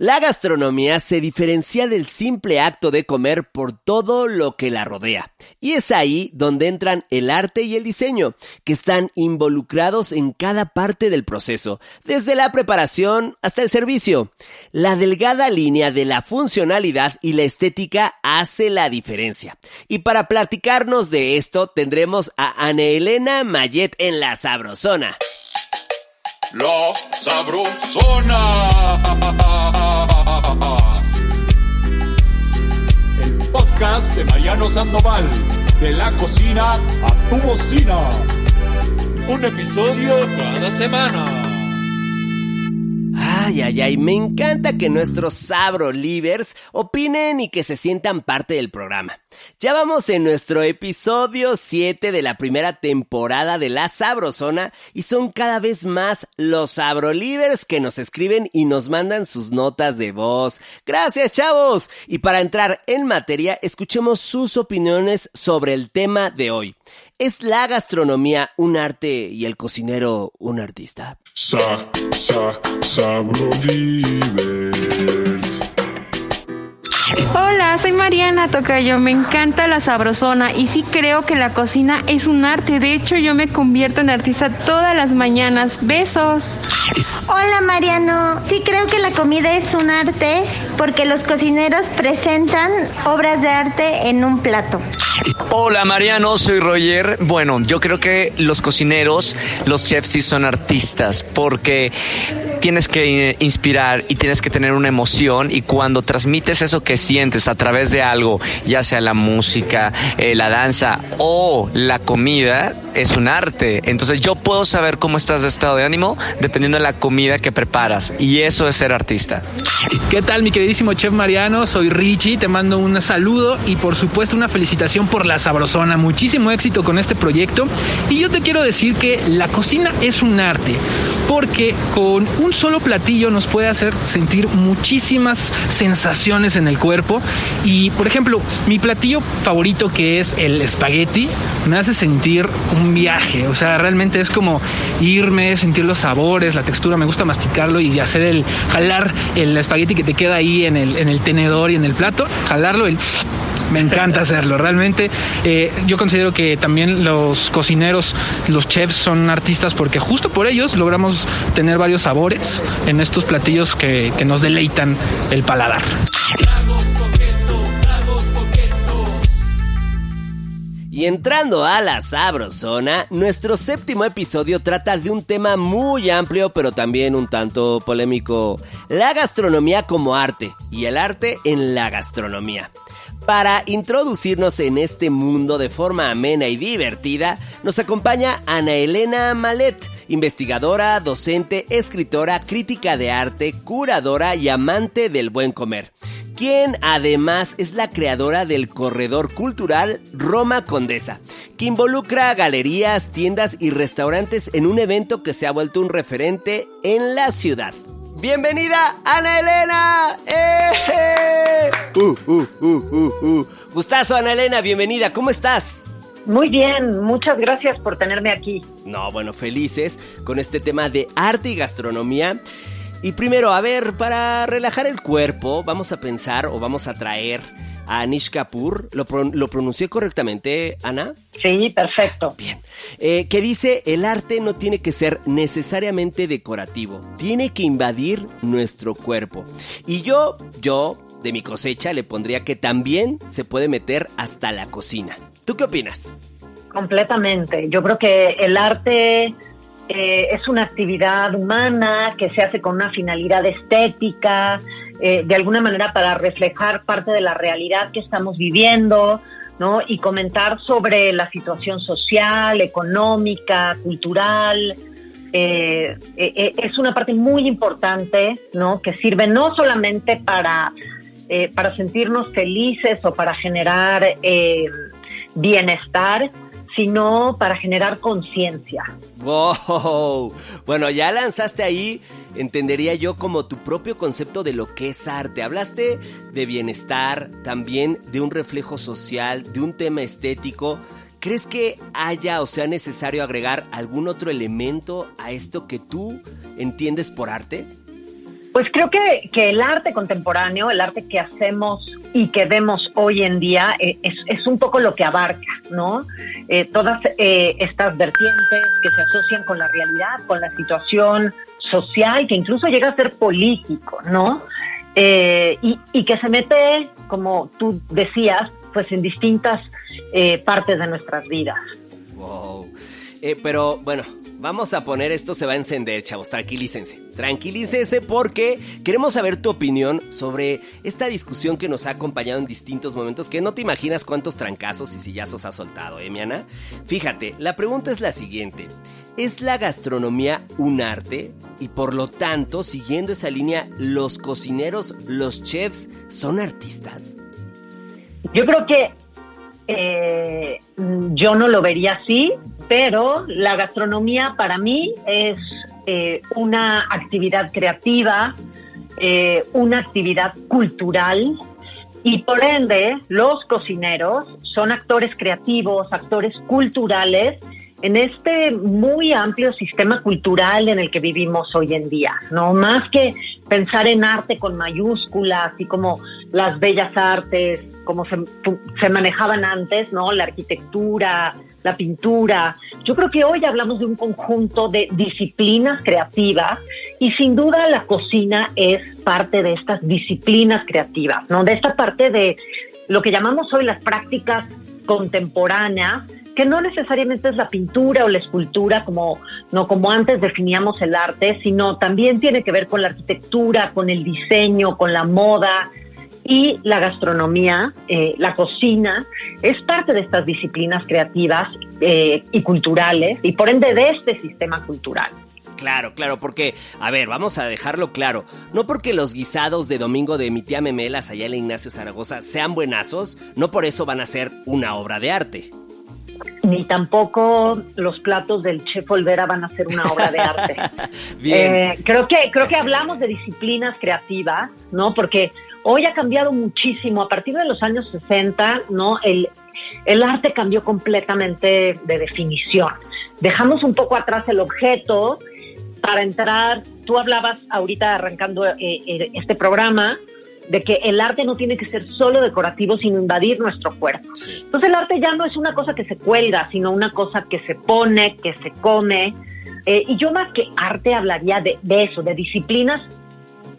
La gastronomía se diferencia del simple acto de comer por todo lo que la rodea. Y es ahí donde entran el arte y el diseño, que están involucrados en cada parte del proceso, desde la preparación hasta el servicio. La delgada línea de la funcionalidad y la estética hace la diferencia. Y para platicarnos de esto tendremos a Ana Elena Mayet en la Sabrosona. La Sabrosona. El podcast de Mariano Sandoval. De la cocina a tu bocina. Un episodio cada semana. Ay, ay, ay, me encanta que nuestros Sabro Livers opinen y que se sientan parte del programa. Ya vamos en nuestro episodio 7 de la primera temporada de La Sabrosona y son cada vez más los Sabro Livers que nos escriben y nos mandan sus notas de voz. Gracias, chavos. Y para entrar en materia, escuchemos sus opiniones sobre el tema de hoy. ¿Es la gastronomía un arte y el cocinero un artista? Sa, sa, Sabrolivers. Hola, soy Mariana Tocayo, me encanta la sabrosona y sí creo que la cocina es un arte, de hecho yo me convierto en artista todas las mañanas. Besos. Hola Mariano, sí creo que la comida es un arte porque los cocineros presentan obras de arte en un plato. Hola Mariano, soy Roger. Bueno, yo creo que los cocineros, los chefs sí son artistas porque tienes que inspirar y tienes que tener una emoción y cuando transmites eso que sientes a través de algo, ya sea la música, eh, la danza o la comida, es un arte. Entonces yo puedo saber cómo estás de estado de ánimo dependiendo de la comida que preparas y eso es ser artista. ¿Qué tal, mi queridísimo chef Mariano? Soy Richie, te mando un saludo y por supuesto una felicitación por la sabrosona. Muchísimo éxito con este proyecto. Y yo te quiero decir que la cocina es un arte, porque con un solo platillo nos puede hacer sentir muchísimas sensaciones en el cuerpo. Y por ejemplo, mi platillo favorito que es el espagueti, me hace sentir un viaje. O sea, realmente es como irme, sentir los sabores, la textura, me gusta masticarlo y hacer el jalar el espagueti que te queda ahí en el, en el tenedor y en el plato, jalarlo, el me encanta hacerlo. Realmente eh, yo considero que también los cocineros, los chefs son artistas porque justo por ellos logramos tener varios sabores en estos platillos que, que nos deleitan el paladar. Y entrando a la sabrosona, nuestro séptimo episodio trata de un tema muy amplio pero también un tanto polémico, la gastronomía como arte y el arte en la gastronomía. Para introducirnos en este mundo de forma amena y divertida, nos acompaña Ana Elena Malet, investigadora, docente, escritora, crítica de arte, curadora y amante del buen comer quien además es la creadora del corredor cultural Roma Condesa, que involucra galerías, tiendas y restaurantes en un evento que se ha vuelto un referente en la ciudad. ¡Bienvenida, Ana Elena! ¡Eh! Uh, uh, uh, uh, uh. Gustazo, Ana Elena, bienvenida, ¿cómo estás? Muy bien, muchas gracias por tenerme aquí. No, bueno, felices con este tema de arte y gastronomía. Y primero, a ver, para relajar el cuerpo, vamos a pensar o vamos a traer a Anish Kapoor. ¿Lo, pro- lo pronuncié correctamente, Ana? Sí, perfecto. Bien. Eh, que dice, el arte no tiene que ser necesariamente decorativo, tiene que invadir nuestro cuerpo. Y yo, yo, de mi cosecha, le pondría que también se puede meter hasta la cocina. ¿Tú qué opinas? Completamente. Yo creo que el arte eh, es una actividad humana que se hace con una finalidad estética, eh, de alguna manera para reflejar parte de la realidad que estamos viviendo, ¿no? Y comentar sobre la situación social, económica, cultural. Eh, es una parte muy importante, ¿no? Que sirve no solamente para, para sentirnos felices o para generar bienestar, sino para generar conciencia. ¡Wow! Bueno, ya lanzaste ahí, entendería yo como tu propio concepto de lo que es arte. Hablaste de bienestar, también de un reflejo social, de un tema estético. ¿Crees que haya o sea necesario agregar algún otro elemento a esto que tú entiendes por arte? Pues creo que, que, el arte contemporáneo, el arte que hacemos y que vemos hoy en día, eh, es, es, un poco lo que abarca, ¿no? Eh, todas eh, estas vertientes que se asocian con la realidad, con la situación social, que incluso llega a ser político, ¿no? Y, y, que se mete, como tú decías, pues en distintas partes de nuestras vidas. Wow. Pero bueno, Vamos a poner esto, se va a encender, chavos. Tranquilícense. Tranquilícense porque queremos saber tu opinión sobre esta discusión que nos ha acompañado en distintos momentos, que no te imaginas cuántos trancazos y sillazos ha soltado, ¿eh, Miana? Fíjate, la pregunta es la siguiente. ¿Es la gastronomía un arte? Y por lo tanto, siguiendo esa línea, ¿los cocineros, los chefs, son artistas? Yo creo que eh, yo no lo vería así, pero la gastronomía para mí es eh, una actividad creativa, eh, una actividad cultural y por ende los cocineros son actores creativos, actores culturales en este muy amplio sistema cultural en el que vivimos hoy en día, ¿no? Más que pensar en arte con mayúsculas y como las bellas artes, como se, se, manejaban antes, ¿no? La arquitectura, la pintura. Yo creo que hoy hablamos de un conjunto de disciplinas creativas y sin duda la cocina es parte de estas disciplinas creativas, ¿no? De esta parte de lo que llamamos hoy las prácticas contemporáneas, que no necesariamente es la pintura o la escultura como no como antes definíamos el arte, sino también tiene que ver con la arquitectura, con el diseño, con la moda, y la gastronomía, eh, la cocina, es parte de estas disciplinas creativas eh, y culturales y por ende de este sistema cultural. Claro, claro, porque, a ver, vamos a dejarlo claro. No porque los guisados de domingo de mi tía Memelas allá en Ignacio Zaragoza sean buenazos, no por eso van a ser una obra de arte. Ni tampoco los platos del chef Olvera van a ser una obra de arte. Bien. Eh, creo que creo que hablamos de disciplinas creativas, ¿no? Porque Hoy ha cambiado muchísimo. A partir de los años 60, ¿no? El, el arte cambió completamente de definición. Dejamos un poco atrás el objeto para entrar. Tú hablabas ahorita arrancando eh, eh, este programa de que el arte no tiene que ser solo decorativo, sino invadir nuestro cuerpo. Entonces el arte ya no es una cosa que se cuelga, sino una cosa que se pone, que se come. Eh, y yo más que arte hablaría de, de eso, de disciplinas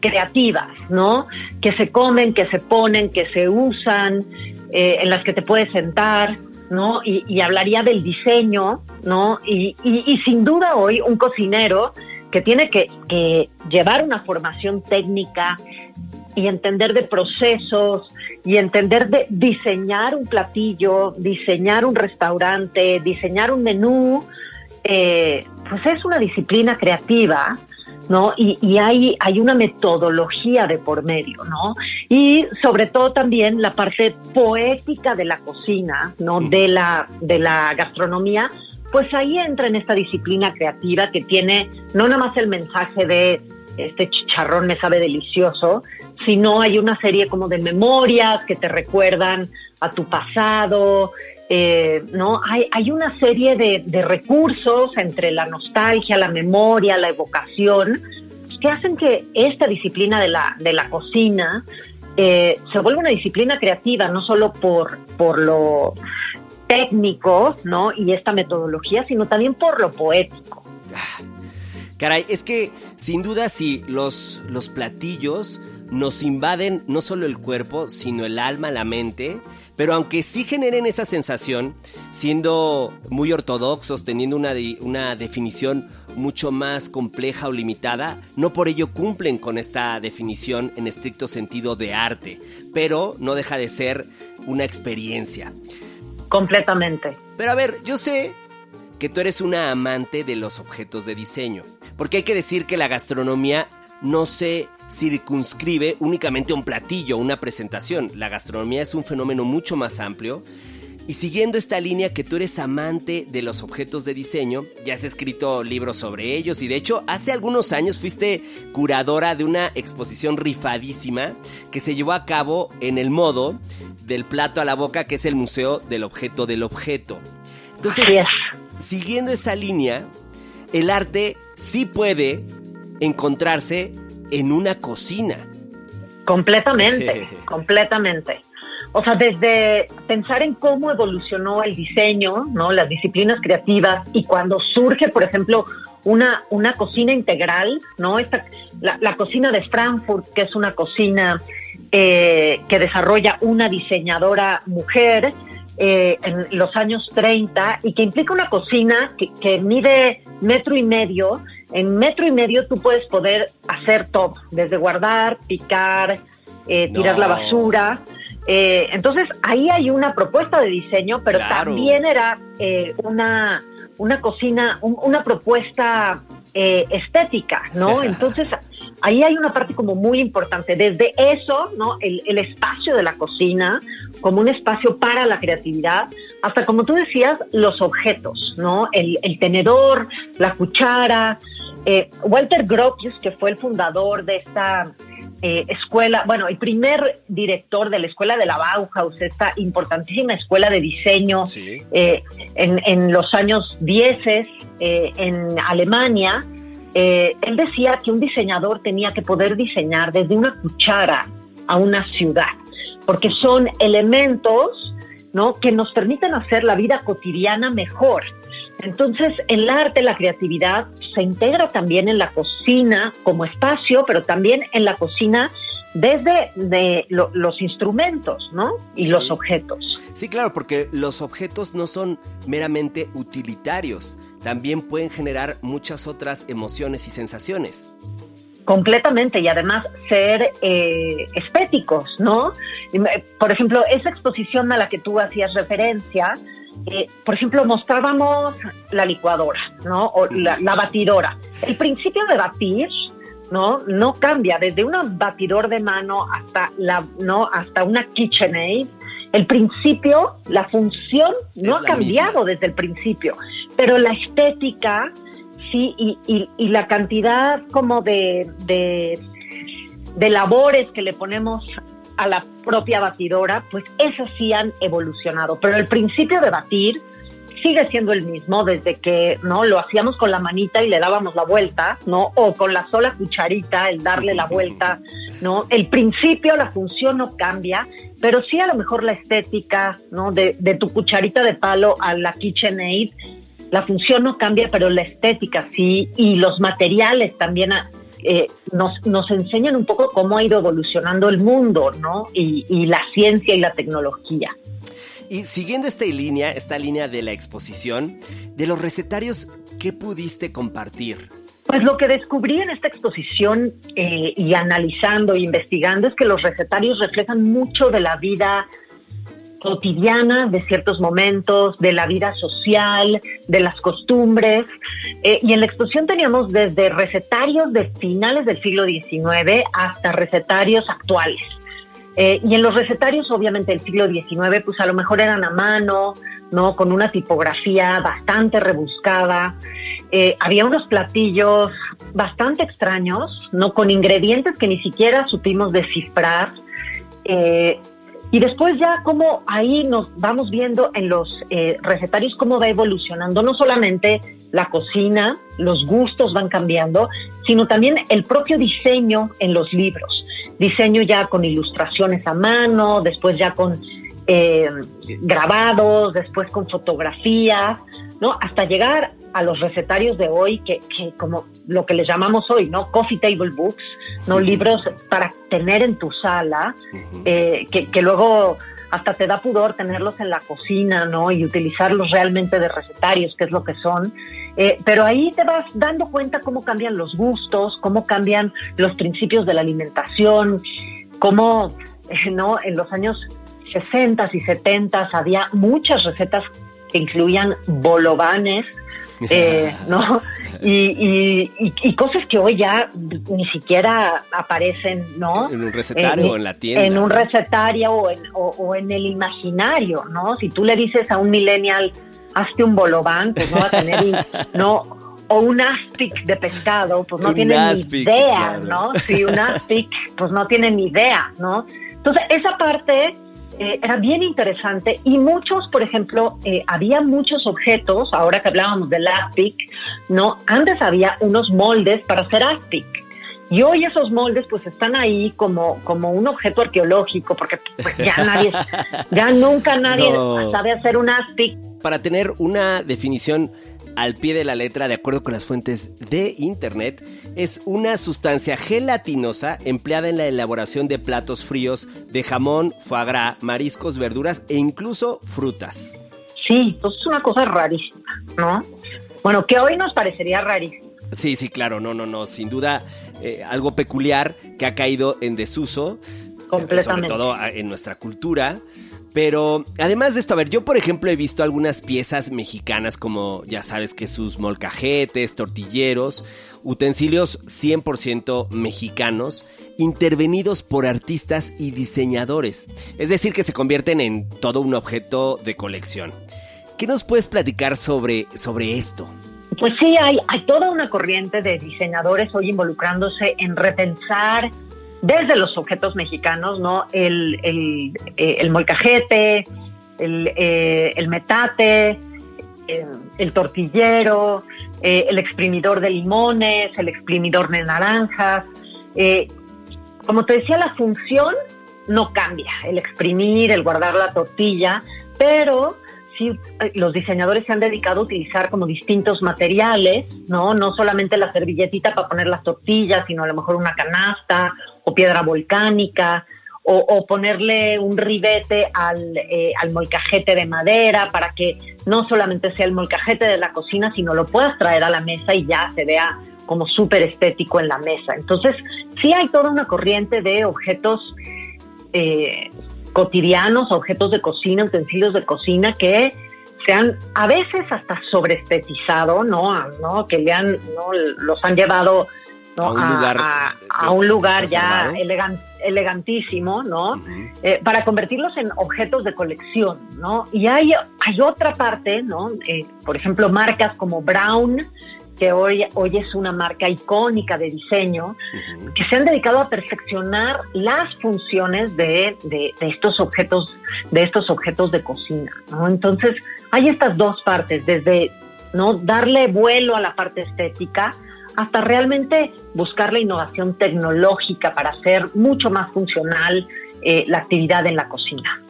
creativas, ¿no? Que se comen, que se ponen, que se usan, eh, en las que te puedes sentar, ¿no? Y, hablaría del diseño, ¿no? Y, sin duda hoy un cocinero que tiene que, que llevar una formación técnica y entender de procesos y entender de diseñar un platillo, diseñar un restaurante, diseñar un menú, eh, pues es una disciplina creativa ¿no? Y, hay, hay una metodología de por medio, ¿no? Y sobre todo también la parte poética de la cocina, ¿no? De la, de la gastronomía, pues ahí entra en esta disciplina creativa que tiene no nada más el mensaje de este chicharrón me sabe delicioso, sino hay una serie como de memorias que te recuerdan a tu pasado, eh, ¿no? Hay, hay, una serie de, recursos entre la nostalgia, la memoria, la evocación, que hacen que esta disciplina de la, de la cocina eh, se vuelva una disciplina creativa, no solo por, por lo técnico, ¿no? Y esta metodología, sino también por lo poético. Ah, caray, es que sin duda si los, los platillos nos invaden no solo el cuerpo, sino el alma, la mente, pero aunque sí generen esa sensación, siendo muy ortodoxos, teniendo una, una definición mucho más compleja o limitada, no por ello cumplen con esta definición en estricto sentido de arte, pero no deja de ser una experiencia. Completamente. Pero a ver, yo sé que tú eres una amante de los objetos de diseño, porque hay que decir que la gastronomía no se circunscribe únicamente a un platillo, una presentación. La gastronomía es un fenómeno mucho más amplio. Y siguiendo esta línea que tú eres amante de los objetos de diseño, ya has escrito libros sobre ellos y de hecho hace algunos años fuiste curadora de una exposición rifadísima que se llevó a cabo en el modo del plato a la boca que es el Museo del Objeto del Objeto. Entonces, siguiendo esa línea, el arte sí puede encontrarse en una cocina. Completamente, completamente. O sea, desde pensar en cómo evolucionó el diseño, ¿no? Las disciplinas creativas y cuando surge, por ejemplo, una, una cocina integral, ¿no? Esta, la, cocina de Frankfurt, que es una cocina eh, que desarrolla una diseñadora mujer eh, en los años 30 y que implica una cocina que, mide metro y medio. En metro y medio tú puedes poder hacer todo, desde guardar, picar, eh, tirar la basura. entonces ahí hay una propuesta de diseño, pero también era una, una cocina, una propuesta estética, ¿no? Entonces ahí hay una parte como muy importante. Desde eso, ¿no? El, espacio de la cocina como un espacio para la creatividad, hasta como tú decías, los objetos, ¿no? El, tenedor, la cuchara. Eh, Walter Gropius, que fue el fundador de esta eh, escuela, bueno, el primer director de la escuela de la Bauhaus, esta importantísima escuela de diseño eh, en, en, los años 10 en Alemania, eh, él decía que un diseñador tenía que poder diseñar desde una cuchara a una ciudad, porque son elementos ¿no? que nos permiten hacer la vida cotidiana mejor. Entonces, el arte, la creatividad se integra también en la cocina como espacio, pero también en la cocina desde de los instrumentos, ¿no? Y los objetos. Sí, claro, porque los objetos no son meramente utilitarios, también pueden generar muchas otras emociones y sensaciones. Completamente, y además ser eh, estéticos, ¿no? Por ejemplo, esa exposición a la que tú hacías referencia, eh, por ejemplo, mostrábamos la licuadora, ¿no? O la, la batidora. El principio de batir ¿no? No cambia desde un batidor de mano hasta la, ¿no? Hasta una KitchenAid. El principio, la función no ha cambiado desde el principio, pero la estética sí y, y, la cantidad como de, de, de labores que le ponemos a la propia batidora, pues esas sí han evolucionado. Pero el principio de batir sigue siendo el mismo desde que no lo hacíamos con la manita y le dábamos la vuelta, ¿no? O con la sola cucharita, el darle la vuelta, ¿no? El principio, la función no cambia, pero sí a lo mejor la estética, ¿no? De, tu cucharita de palo a la KitchenAid, la función no cambia, pero la estética sí, y los materiales también eh, nos, nos enseñan un poco cómo ha ido evolucionando el mundo, ¿no? Y, y la ciencia y la tecnología. Y siguiendo esta línea, esta línea de la exposición, de los recetarios, ¿qué pudiste compartir? Pues lo que descubrí en esta exposición eh, y analizando e investigando es que los recetarios reflejan mucho de la vida cotidiana, de ciertos momentos, de la vida social, de las costumbres. Eh, y en la exposición teníamos desde recetarios de finales del siglo XIX hasta recetarios actuales. Eh, y en los recetarios, obviamente, del siglo XIX, pues a lo mejor eran a mano, ¿no? Con una tipografía bastante rebuscada. Eh, había unos platillos bastante extraños, ¿no? Con ingredientes que ni siquiera supimos descifrar. Eh, y después ya como ahí nos vamos viendo en los recetarios cómo va evolucionando, no solamente la cocina, los gustos van cambiando, sino también el propio diseño en los libros diseño ya con ilustraciones a mano, después ya con eh, grabados, después con fotografías, ¿no? Hasta llegar a los recetarios de hoy, que, como lo que les llamamos hoy, ¿no? Coffee table books, ¿no? Libros para tener en tu sala, eh, que, que, luego hasta te da pudor tenerlos en la cocina, ¿no? Y utilizarlos realmente de recetarios, que es lo que son. Eh, pero ahí te vas dando cuenta cómo cambian los gustos, cómo cambian los principios de la alimentación, cómo eh, ¿no? en los años 60 y 70 había muchas recetas que incluían bolovanes, eh, ¿no? Y, cosas que hoy ya ni siquiera aparecen, ¿no? En un recetario o en la tienda. En un recetario o en, o en el imaginario, ¿no? Si tú le dices a un millennial, hazte un bolobán, pues no va a tener, no, o un aspic de pescado, pues no tiene ni idea, ¿no? Sí, un aspic, pues no tiene ni idea, ¿no? Entonces, esa parte eh, era bien interesante y muchos, por ejemplo, eh, había muchos objetos, ahora que hablábamos del aspic, ¿no? Antes había unos moldes para hacer aspic. Y hoy esos moldes pues están ahí como, como un objeto arqueológico, porque pues, ya nadie, ya nunca nadie sabe hacer un aspic. Para tener una definición al pie de la letra, de acuerdo con las fuentes de internet, es una sustancia gelatinosa empleada en la elaboración de platos fríos de jamón, foie gras, mariscos, verduras e incluso frutas. Sí, pues es una cosa rarísima, ¿no? Bueno, que hoy nos parecería rarísimo. Sí, sí, claro, no, no, no, sin duda eh, algo peculiar que ha caído en desuso, Completamente. sobre todo ah, en nuestra cultura. Pero además de esto, a ver, yo por ejemplo he visto algunas piezas mexicanas como ya sabes que sus molcajetes, tortilleros, utensilios 100% mexicanos, intervenidos por artistas y diseñadores. Es decir, que se convierten en todo un objeto de colección. ¿Qué nos puedes platicar sobre, sobre esto? Pues sí, hay, hay toda una corriente de diseñadores hoy involucrándose en repensar desde los objetos mexicanos, ¿no? El, el, eh, molcajete, el, eh, metate, eh, el tortillero, el exprimidor de limones, el exprimidor de naranjas. como te decía, la función no cambia, el exprimir, el guardar la tortilla, pero sí los diseñadores se han dedicado a utilizar como distintos materiales, ¿no? No solamente la servilletita para poner las tortillas, sino a lo mejor una canasta o piedra volcánica, o, ponerle un ribete al, eh, al, molcajete de madera para que no solamente sea el molcajete de la cocina, sino lo puedas traer a la mesa y ya se vea como súper estético en la mesa. Entonces, sí hay toda una corriente de objetos eh, cotidianos, objetos de cocina, utensilios de cocina que se han a veces hasta sobreestetizado, ¿no? ¿no? Que le han, ¿no? los han llevado a un lugar, a, un lugar ya elegantísimo, ¿no? Eh, para convertirlos en objetos de colección, ¿no? Y hay, hay otra parte, ¿no? Eh, por ejemplo, marcas como Brown, que hoy, hoy es una marca icónica de diseño, que se han dedicado a perfeccionar las funciones de, de, estos objetos, de estos objetos de cocina, ¿no? Entonces, hay estas dos partes, desde ¿no? darle vuelo a la parte estética, hasta realmente buscar la innovación tecnológica para hacer mucho más funcional eh, la actividad en la cocina.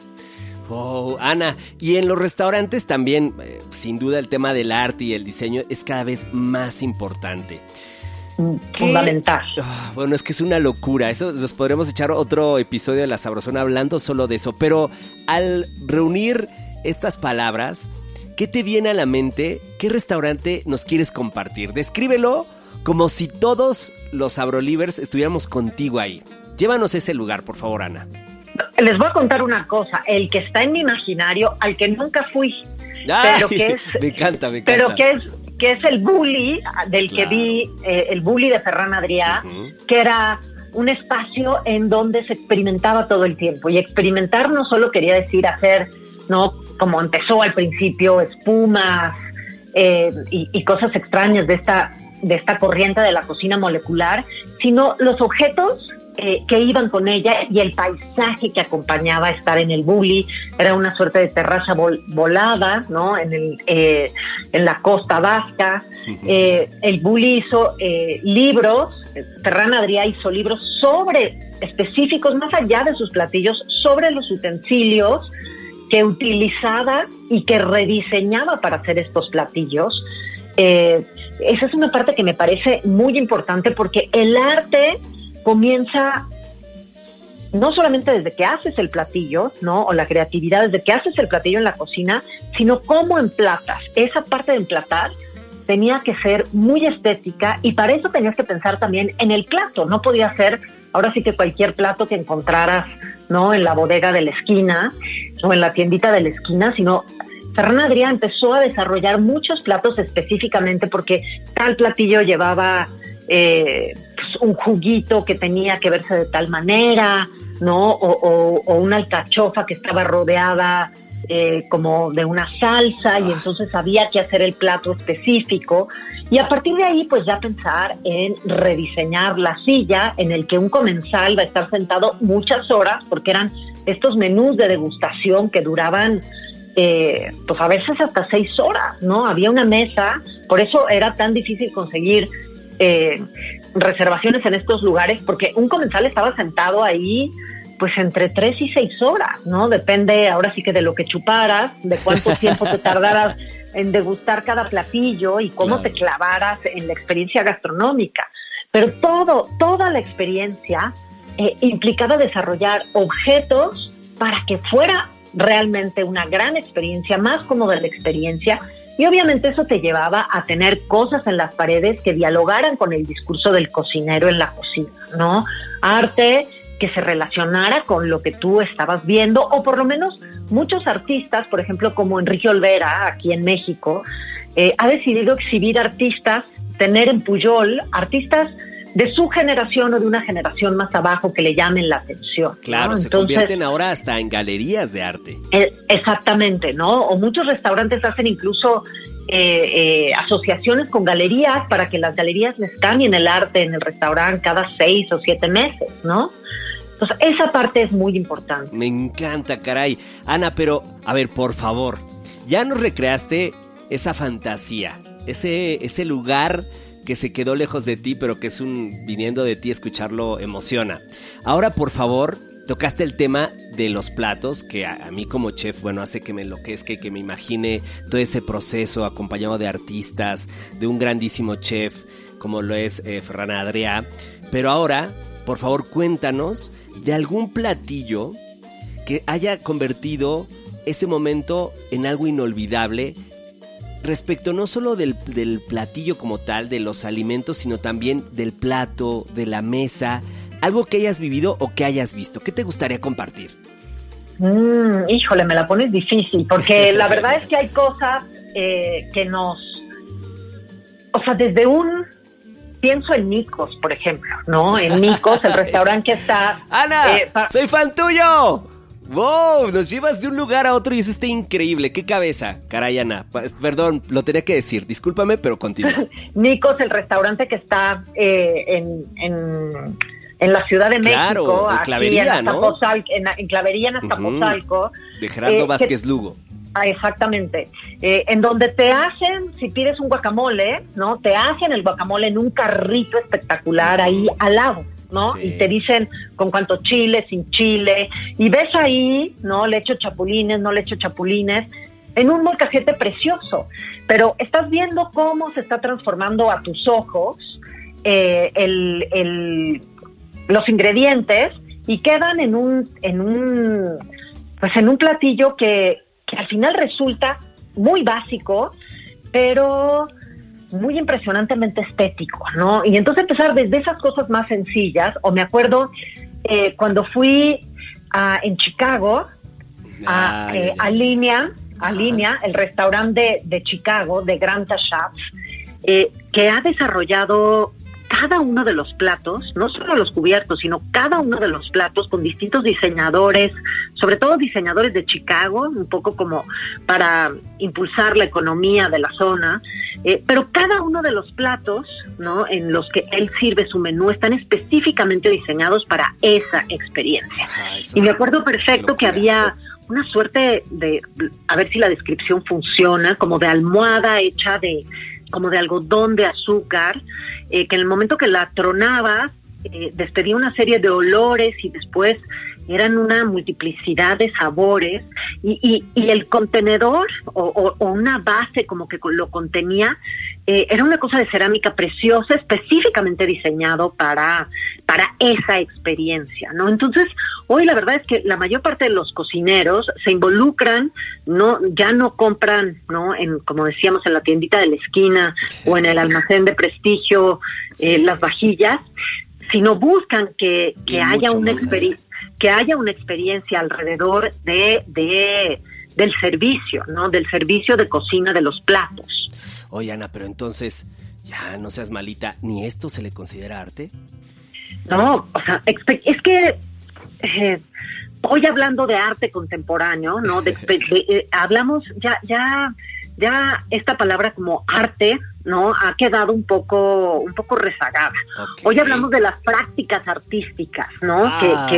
Oh, Ana, y en los restaurantes también, eh, sin duda el tema del arte y el diseño es cada vez más importante. Mm, fundamental. Ah, bueno, es que es una locura. Eso nos podremos echar otro episodio de La Sabrosona hablando solo de eso. Pero al reunir estas palabras, ¿qué te viene a la mente? ¿Qué restaurante nos quieres compartir? Descríbelo como si todos los Abrolivers estuviéramos contigo ahí. Llévanos a ese lugar, por favor, Ana. Les voy a contar una cosa, el que está en mi imaginario, al que nunca fui, pero que es, me encanta, me encanta. Pero que es, que es el bully del que vi, eh, el bully de Ferran Adrià, que era un espacio en donde se experimentaba todo el tiempo. Y experimentar no solo quería decir hacer, ¿no? Como empezó al principio, espumas eh, y, cosas extrañas de esta de esta corriente de la cocina molecular, sino los objetos eh, que iban con ella y el paisaje que acompañaba estar en el bully. Era una suerte de terraza volada, ¿no? En, el, eh, en la costa vasca. Eh, el bully hizo libros, Ferran Adrià hizo libros sobre, específicos, más allá de sus platillos, sobre los utensilios que utilizaba y que rediseñaba para hacer estos platillos. Eh, esa es una parte que me parece muy importante porque el arte comienza no solamente desde que haces el platillo, ¿no? O la creatividad desde que haces el platillo en la cocina, sino cómo emplatas. Esa parte de emplatar tenía que ser muy estética y para eso tenías que pensar también en el plato. No podía ser, ahora sí que cualquier plato que encontraras, ¿no? En la bodega de la esquina o en la tiendita de la esquina, sino Ferran Adrià empezó a desarrollar muchos platos específicamente porque tal platillo llevaba eh, pues, un juguito que tenía que verse de tal manera, ¿no? O, una alcachofa que estaba rodeada eh, como de una salsa y entonces había que hacer el plato específico. Y a partir de ahí, pues ya pensar en rediseñar la silla en el que un comensal va a estar sentado muchas horas, porque eran estos menús de degustación que duraban eh, pues a veces hasta seis horas, ¿no? Había una mesa, por eso era tan difícil conseguir eh, reservaciones en estos lugares porque un comensal estaba sentado ahí pues entre tres y seis horas, ¿no? Depende ahora sí que de lo que chuparas, de cuánto tiempo te tardaras en degustar cada platillo y cómo te clavaras en la experiencia gastronómica. Pero todo, toda la experiencia eh, implicaba desarrollar objetos para que fuera realmente una gran experiencia, más cómoda la experiencia. Y obviamente eso te llevaba a tener cosas en las paredes que dialogaran con el discurso del cocinero en la cocina, ¿no? Arte que se relacionara con lo que tú estabas viendo, o por lo menos muchos artistas, por ejemplo, como Enrique Olvera, aquí en México, eh, ha decidido exhibir artistas, tener en Puyol artistas de su generación o de una generación más abajo que le llamen la atención. Claro, se convierten ahora hasta en galerías de arte. Eh, exactamente, ¿no? O muchos restaurantes hacen incluso eh, eh, asociaciones con galerías para que las galerías les cambien el arte en el restaurante cada seis o siete meses, ¿no? Entonces, esa parte es muy importante. Me encanta, caray. Ana, pero, a ver, por favor, ya nos recreaste esa fantasía, ese, ese lugar que se quedó lejos de ti, pero que es un viniendo de ti escucharlo emociona. Ahora, por favor, tocaste el tema de los platos, que a, mí como chef, bueno, hace que me enloquezca y que me imagine todo ese proceso acompañado de artistas, de un grandísimo chef como lo es eh, Ferran Adrià. Pero ahora, por favor, cuéntanos de algún platillo que haya convertido ese momento en algo inolvidable respecto no solo del, platillo como tal, de los alimentos, sino también del plato, de la mesa, algo que hayas vivido o que hayas visto. ¿Qué te gustaría compartir? Mm, híjole, me la pones difícil, porque la verdad es que hay cosas eh, que nos... O sea, desde un... Pienso en Nicos, por ejemplo, ¿no? En Nicos, el restaurante que está... ¡Ana! Eh, ¡Soy fan tuyo! ¡Wow! Nos llevas de un lugar a otro y eso está increíble. ¡Qué cabeza! Caray, Ana. Perdón, lo tenía que decir. Discúlpame, pero continúa. Nicos, el restaurante que está eh, en, en, la Ciudad de México. en Clavería, en ¿no? En, Clavería, en Azcapotzalco. De Gerardo eh, Vázquez Lugo. Ah, exactamente. Eh, en donde te hacen, si pides un guacamole, ¿no? Te hacen el guacamole en un carrito espectacular ahí al lado. ¿No? Y te dicen con cuánto chile, sin chile, y ves ahí, ¿no? Le echo chapulines, no le echo chapulines, en un molcajete precioso, pero estás viendo cómo se está transformando a tus ojos eh, el, los ingredientes y quedan en un, en un, pues en un platillo que, que al final resulta muy básico, pero muy impresionantemente estético, ¿no? Y entonces empezar desde esas cosas más sencillas, o me acuerdo eh, cuando fui en Chicago, a, eh, a Línea, a Línea, el restaurante de, Chicago, de Granta Chef, eh, que ha desarrollado cada uno de los platos, no solo los cubiertos, sino cada uno de los platos con distintos diseñadores, sobre todo diseñadores de Chicago, un poco como para impulsar la economía de la zona, eh, pero cada uno de los platos, ¿no? En los que él sirve su menú están específicamente diseñados para esa experiencia. y me acuerdo perfecto que había una suerte de, a ver si la descripción funciona, como de almohada hecha de como de algodón de azúcar, eh, que en el momento que la tronaba, eh, despedía una serie de olores y después eran una multiplicidad de sabores y, y, el contenedor o, una base como que lo contenía eh, era una cosa de cerámica preciosa específicamente diseñado para, para esa experiencia, ¿no? Entonces, hoy la verdad es que la mayor parte de los cocineros se involucran, no, ya no compran, ¿no? En, como decíamos, en la tiendita de la esquina o en el almacén de prestigio eh, las vajillas, sino buscan que, que haya una experiencia que haya una experiencia alrededor de, de, del servicio, ¿no? Del servicio de cocina de los platos. Oye, Ana, pero entonces, ya no seas malita, ¿ni esto se le considera arte? No, o sea, es que eh, hoy hablando de arte contemporáneo, ¿no? De, eh, hablamos ya, ya, ya esta palabra como arte, ¿no? Ha quedado un poco, un poco rezagada. Hoy hablamos de las prácticas artísticas, ¿no? que, ah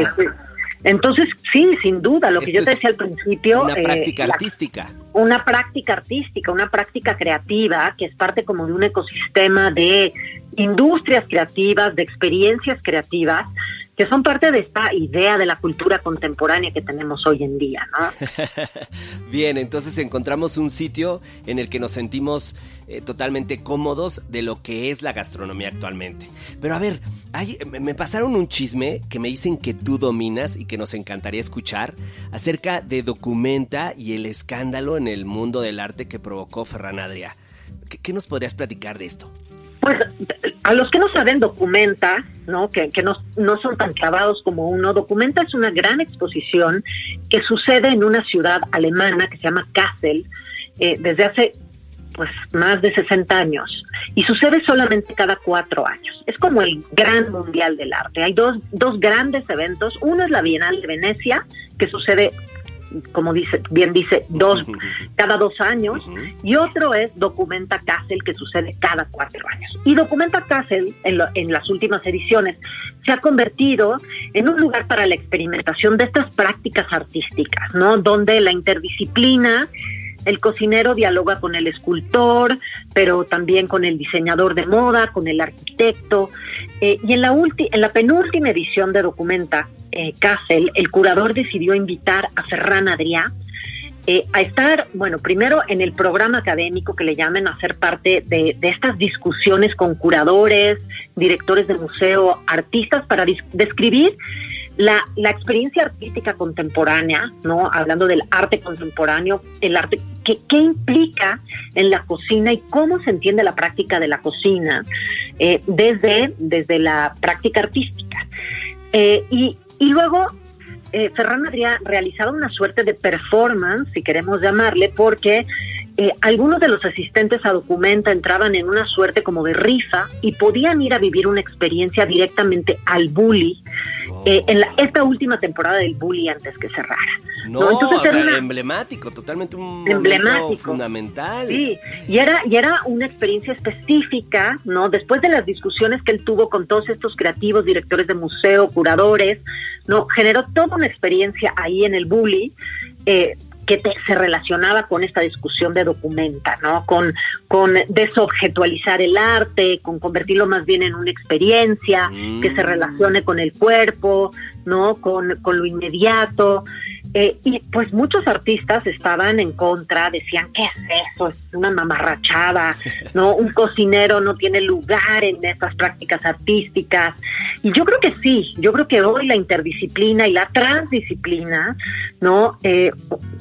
Entonces, sí, sin duda, lo que yo te decía al principio. Una práctica artística. Una práctica artística, una práctica creativa, que es parte como de un ecosistema de industrias creativas, de experiencias creativas, que son parte de esta idea de la cultura contemporánea que tenemos hoy en día, ¿no? Bien, entonces encontramos un sitio en el que nos sentimos eh, totalmente cómodos de lo que es la gastronomía actualmente. Pero a ver, hay, me pasaron un chisme que me dicen que tú dominas y que nos encantaría escuchar acerca de Documenta y el escándalo en el mundo del arte que provocó Ferran Adrià. ¿Qué, nos podrías platicar de esto? Pues a los que no saben, Documenta, ¿no? que, que no, no, son tan clavados como uno, Documenta es una gran exposición que sucede en una ciudad alemana que se llama Kassel eh, desde hace pues más de 60 años y sucede solamente cada cuatro años. Es como el gran mundial del arte. Hay dos, dos grandes eventos. Uno es la Bienal de Venecia, que sucede como dice, bien dice, dos, cada dos años, y otro es Documenta Castle, que sucede cada cuatro años. Y Documenta Castle, en, en las últimas ediciones, se ha convertido en un lugar para la experimentación de estas prácticas artísticas, ¿no? Donde la interdisciplina el cocinero dialoga con el escultor, pero también con el diseñador de moda, con el arquitecto. Eh, y en la, en la penúltima edición de Documenta eh, el curador decidió invitar a Ferran Adrià eh, a estar, bueno, primero en el programa académico que le llamen a ser parte de, estas discusiones con curadores, directores de museo, artistas, para describir la, la, experiencia artística contemporánea, ¿no? Hablando del arte contemporáneo, el arte, ¿qué, ¿qué, implica en la cocina y cómo se entiende la práctica de la cocina eh, desde, desde la práctica artística? Eh, y, y luego eh, Ferran habría realizado una suerte de performance, si queremos llamarle, porque eh, algunos de los asistentes a Documenta entraban en una suerte como de rifa y podían ir a vivir una experiencia directamente al bully eh, en la, esta última temporada del bully antes que cerrara. No, Entonces, o sea, emblemático, totalmente un emblemático fundamental. Sí, y era, y era una experiencia específica, ¿no? Después de las discusiones que él tuvo con todos estos creativos, directores de museo, curadores, ¿no? Generó toda una experiencia ahí en el bully. Eh, que se relacionaba con esta discusión de documenta, ¿no? Con, con desobjetualizar el arte, con convertirlo más bien en una experiencia que se mm. relacione con el cuerpo, ¿no? Con, con lo inmediato. Eh, y pues muchos artistas estaban en contra, decían, ¿qué es eso? Es una mamarrachada, ¿no? Un cocinero no tiene lugar en estas prácticas artísticas. Y yo creo que sí, yo creo que hoy la interdisciplina y la transdisciplina, ¿no? Eh,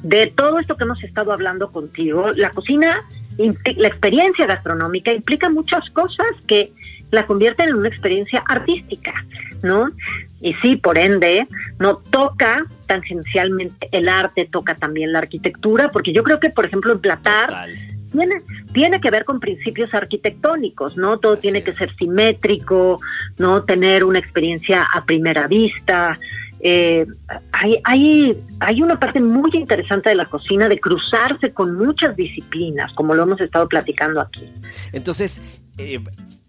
de todo esto que hemos estado hablando contigo, la cocina, la experiencia gastronómica implica muchas cosas que la convierten en una experiencia artística, ¿no? Y sí, por ende, no toca tangencialmente el arte, toca también la arquitectura, porque yo creo que, por ejemplo, emplatar tiene, tiene que ver con principios arquitectónicos, ¿no? Todo tiene que ser simétrico, ¿no? Tener una experiencia a primera vista. Eh, hay, hay, hay una parte muy interesante de la cocina de cruzarse con muchas disciplinas, como lo hemos estado platicando aquí. Entonces, eh,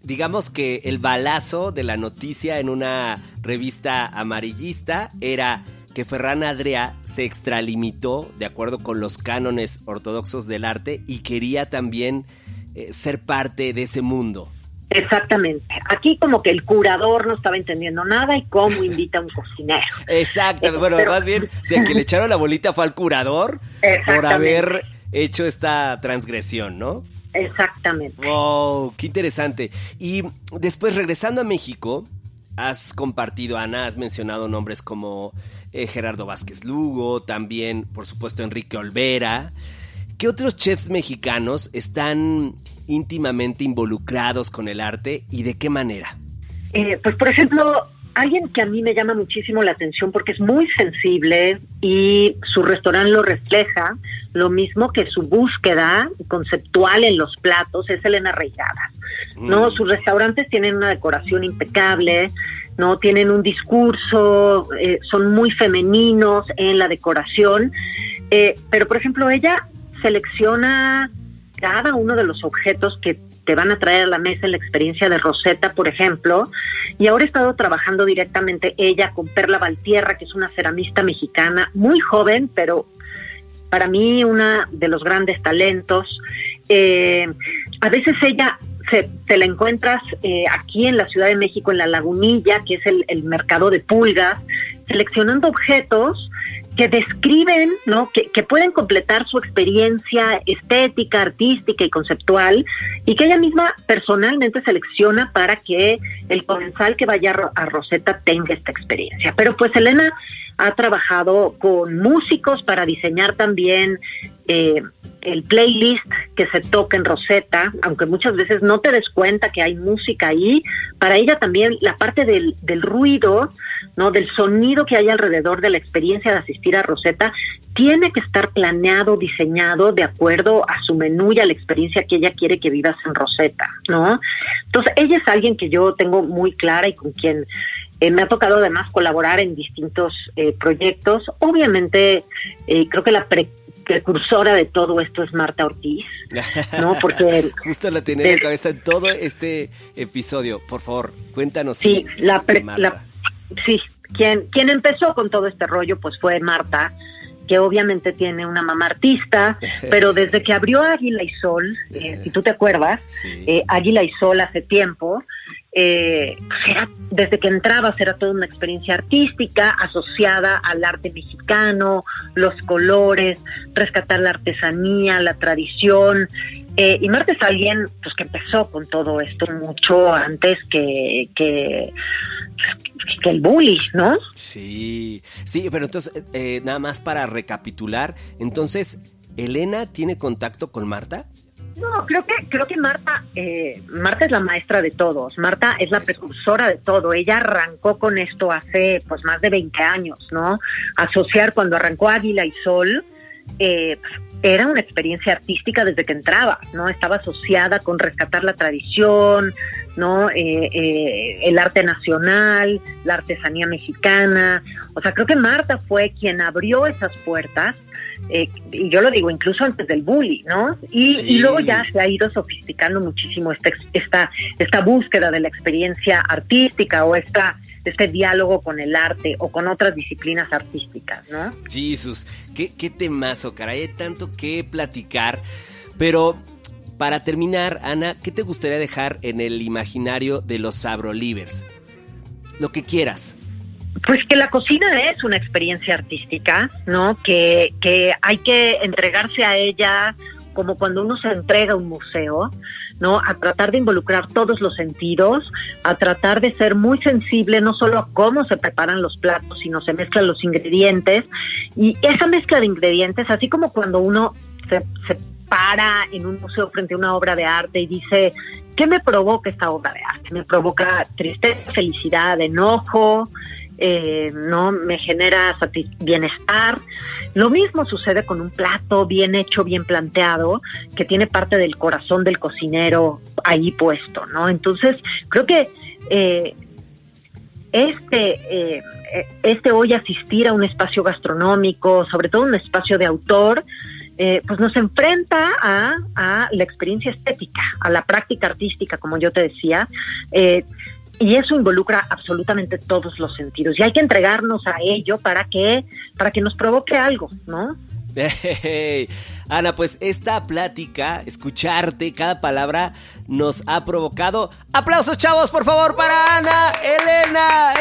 digamos que el balazo de la noticia en una revista amarillista era que Ferran Adrià se extralimitó de acuerdo con los cánones ortodoxos del arte y quería también eh, ser parte de ese mundo. Exactamente. Aquí como que el curador no estaba entendiendo nada y cómo invita a un cocinero. Exacto. Bueno, más bien, si a quien le echaron la bolita fue al curador por haber hecho esta transgresión, ¿no? Exactamente. Wow, qué interesante. Y después, regresando a México, has compartido, Ana, has mencionado nombres como eh, Gerardo Vázquez Lugo, también, por supuesto, Enrique Olvera. ¿Qué otros chefs mexicanos están íntimamente involucrados con el arte y de qué manera? Eh, pues, por ejemplo, alguien que a mí me llama muchísimo la atención porque es muy sensible y su restaurante lo refleja, lo mismo que su búsqueda conceptual en los platos es Elena Reigada. ¿no? Mm. Sus restaurantes tienen una decoración impecable, no tienen un discurso, eh, son muy femeninos en la decoración, eh, pero por ejemplo ella selecciona cada uno de los objetos que que van a traer a la mesa la experiencia de Rosetta, por ejemplo. Y ahora he estado trabajando directamente ella con Perla Valtierra, que es una ceramista mexicana, muy joven, pero para mí una de los grandes talentos. Eh, a veces ella se, te la encuentras eh, aquí en la Ciudad de México, en la Lagunilla, que es el mercado de pulgas, seleccionando objetos que describen, ¿no? Que, que, pueden completar su experiencia estética, artística y conceptual, y que ella misma personalmente selecciona para que el comensal que vaya a Rosetta tenga esta experiencia. Pero pues Elena ha trabajado con músicos para diseñar también eh, el playlist que se toca en Rosetta, aunque muchas veces no te des cuenta que hay música ahí, para ella también la parte del, del ruido, ¿no? del sonido que hay alrededor de la experiencia de asistir a Rosetta, tiene que estar planeado, diseñado de acuerdo a su menú y a la experiencia que ella quiere que vivas en Rosetta, ¿no? Entonces, ella es alguien que yo tengo muy clara y con quien eh, me ha tocado además colaborar en distintos eh, proyectos. Obviamente, creo que la pre precursora de todo esto es Marta Ortiz, ¿no? Porque... Justo la tiene en la cabeza en todo este episodio. Por favor, cuéntanos. Sí, la, la, sí, quien, quien empezó con todo este rollo pues fue Marta, que obviamente tiene una mamá artista, pero desde que abrió Águila y Sol, eh, si tú te acuerdas, sí. eh, Águila y Sol hace tiempo, eh, desde que entrabas era toda una experiencia artística asociada al arte mexicano, los colores, rescatar la artesanía, la tradición. Eh, y Marta es alguien pues, que empezó con todo esto mucho antes que, que, que el bully, ¿no? Sí, sí, pero entonces, eh, nada más para recapitular, entonces, ¿Elena tiene contacto con Marta? No, creo que creo que Marta eh, Marta es la maestra de todos. Marta es la Eso. precursora de todo. Ella arrancó con esto hace pues más de 20 años, ¿no? Asociar cuando arrancó Águila y Sol eh, era una experiencia artística desde que entraba, ¿no? Estaba asociada con rescatar la tradición, ¿no? Eh, eh, el arte nacional, la artesanía mexicana. O sea, creo que Marta fue quien abrió esas puertas, eh, y yo lo digo incluso antes del bully, ¿no? Y, sí. y luego ya se ha ido sofisticando muchísimo esta, esta, esta búsqueda de la experiencia artística o esta este diálogo con el arte o con otras disciplinas artísticas, ¿no? Jesús, qué, qué temazo, caray, hay tanto que platicar, pero para terminar, Ana, ¿qué te gustaría dejar en el imaginario de los Sabrolivers? Lo que quieras. Pues que la cocina es una experiencia artística, ¿no? Que, que hay que entregarse a ella como cuando uno se entrega a un museo, ¿no? A tratar de involucrar todos los sentidos, a tratar de ser muy sensible no solo a cómo se preparan los platos, sino se mezclan los ingredientes. Y esa mezcla de ingredientes, así como cuando uno se, se para en un museo frente a una obra de arte y dice, ¿qué me provoca esta obra de arte? Me provoca tristeza, felicidad, enojo, eh, no me genera bienestar. Lo mismo sucede con un plato bien hecho, bien planteado, que tiene parte del corazón del cocinero ahí puesto, ¿no? Entonces, creo que eh, este, eh, este hoy asistir a un espacio gastronómico, sobre todo un espacio de autor, eh, pues nos enfrenta a, la experiencia estética, a la práctica artística, como yo te decía. Eh, y eso involucra absolutamente todos los sentidos y hay que entregarnos a ello para que para que nos provoque algo, ¿no? Ana, pues esta plática, escucharte cada palabra nos ha provocado. Aplausos, chavos, por favor, para Ana, Elena.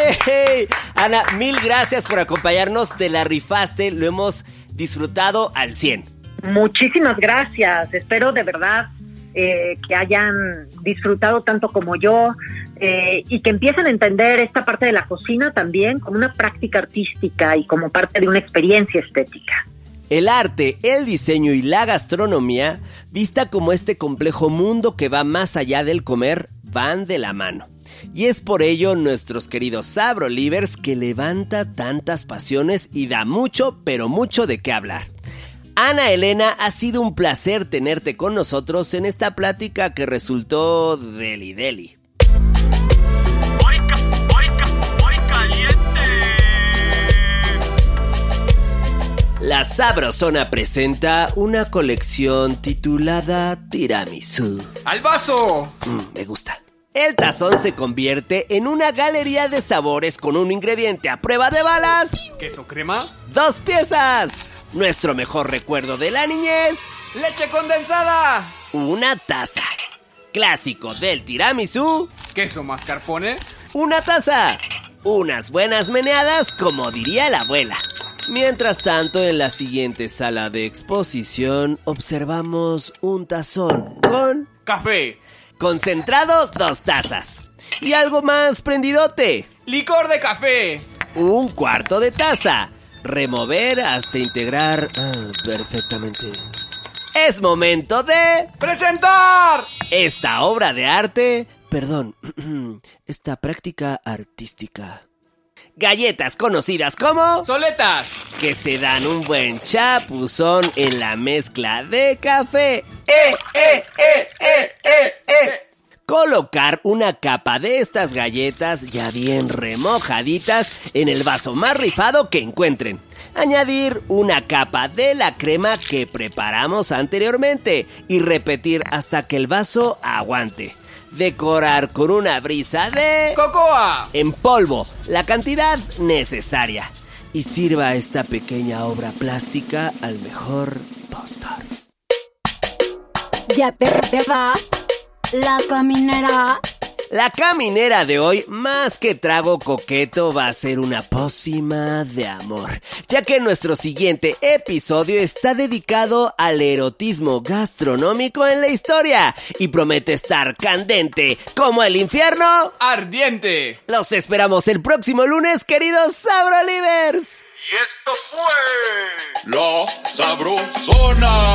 Ana, mil gracias por acompañarnos. Te la rifaste, lo hemos disfrutado al 100. Muchísimas gracias. Espero de verdad eh, que hayan disfrutado tanto como yo eh, y que empiecen a entender esta parte de la cocina también como una práctica artística y como parte de una experiencia estética. El arte, el diseño y la gastronomía, vista como este complejo mundo que va más allá del comer, van de la mano. Y es por ello nuestros queridos Sabro Livers que levanta tantas pasiones y da mucho, pero mucho de qué hablar. Ana Elena, ha sido un placer tenerte con nosotros en esta plática que resultó deli deli. Voy, ca voy, ca voy caliente. La Sabrosona presenta una colección titulada Tiramisu. ¡Al vaso! Mm, me gusta. El tazón se convierte en una galería de sabores con un ingrediente a prueba de balas. ¿Queso crema? ¡Dos piezas! Nuestro mejor recuerdo de la niñez. ¡Leche condensada! Una taza. Clásico del tiramisú. ¿Queso mascarpone? Una taza. Unas buenas meneadas, como diría la abuela. Mientras tanto, en la siguiente sala de exposición observamos un tazón con Café. concentrado dos tazas y algo más prendidote, Licor de café. un cuarto de taza. Remover hasta integrar ah, perfectamente. Es momento de ¡Presentar! esta obra de arte, perdón, esta práctica artística. Galletas conocidas como Soletas. que se dan un buen chapuzón en la mezcla de café. ¡Eh, eh, eh, eh, eh, eh! Colocar una capa de estas galletas ya bien remojaditas en el vaso más rifado que encuentren. Añadir una capa de la crema que preparamos anteriormente y repetir hasta que el vaso aguante. Decorar con una brisa de Cocoa. en polvo la cantidad necesaria y sirva esta pequeña obra plástica al mejor postor. Ya te, te vas. La caminera. La caminera de hoy, más que trago coqueto, va a ser una pócima de amor, ya que nuestro siguiente episodio está dedicado al erotismo gastronómico en la historia y promete estar candente como el infierno. Ardiente. Los esperamos el próximo lunes, queridos Sabrolivers. Y esto fue La Sabrosona.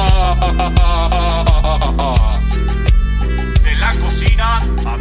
De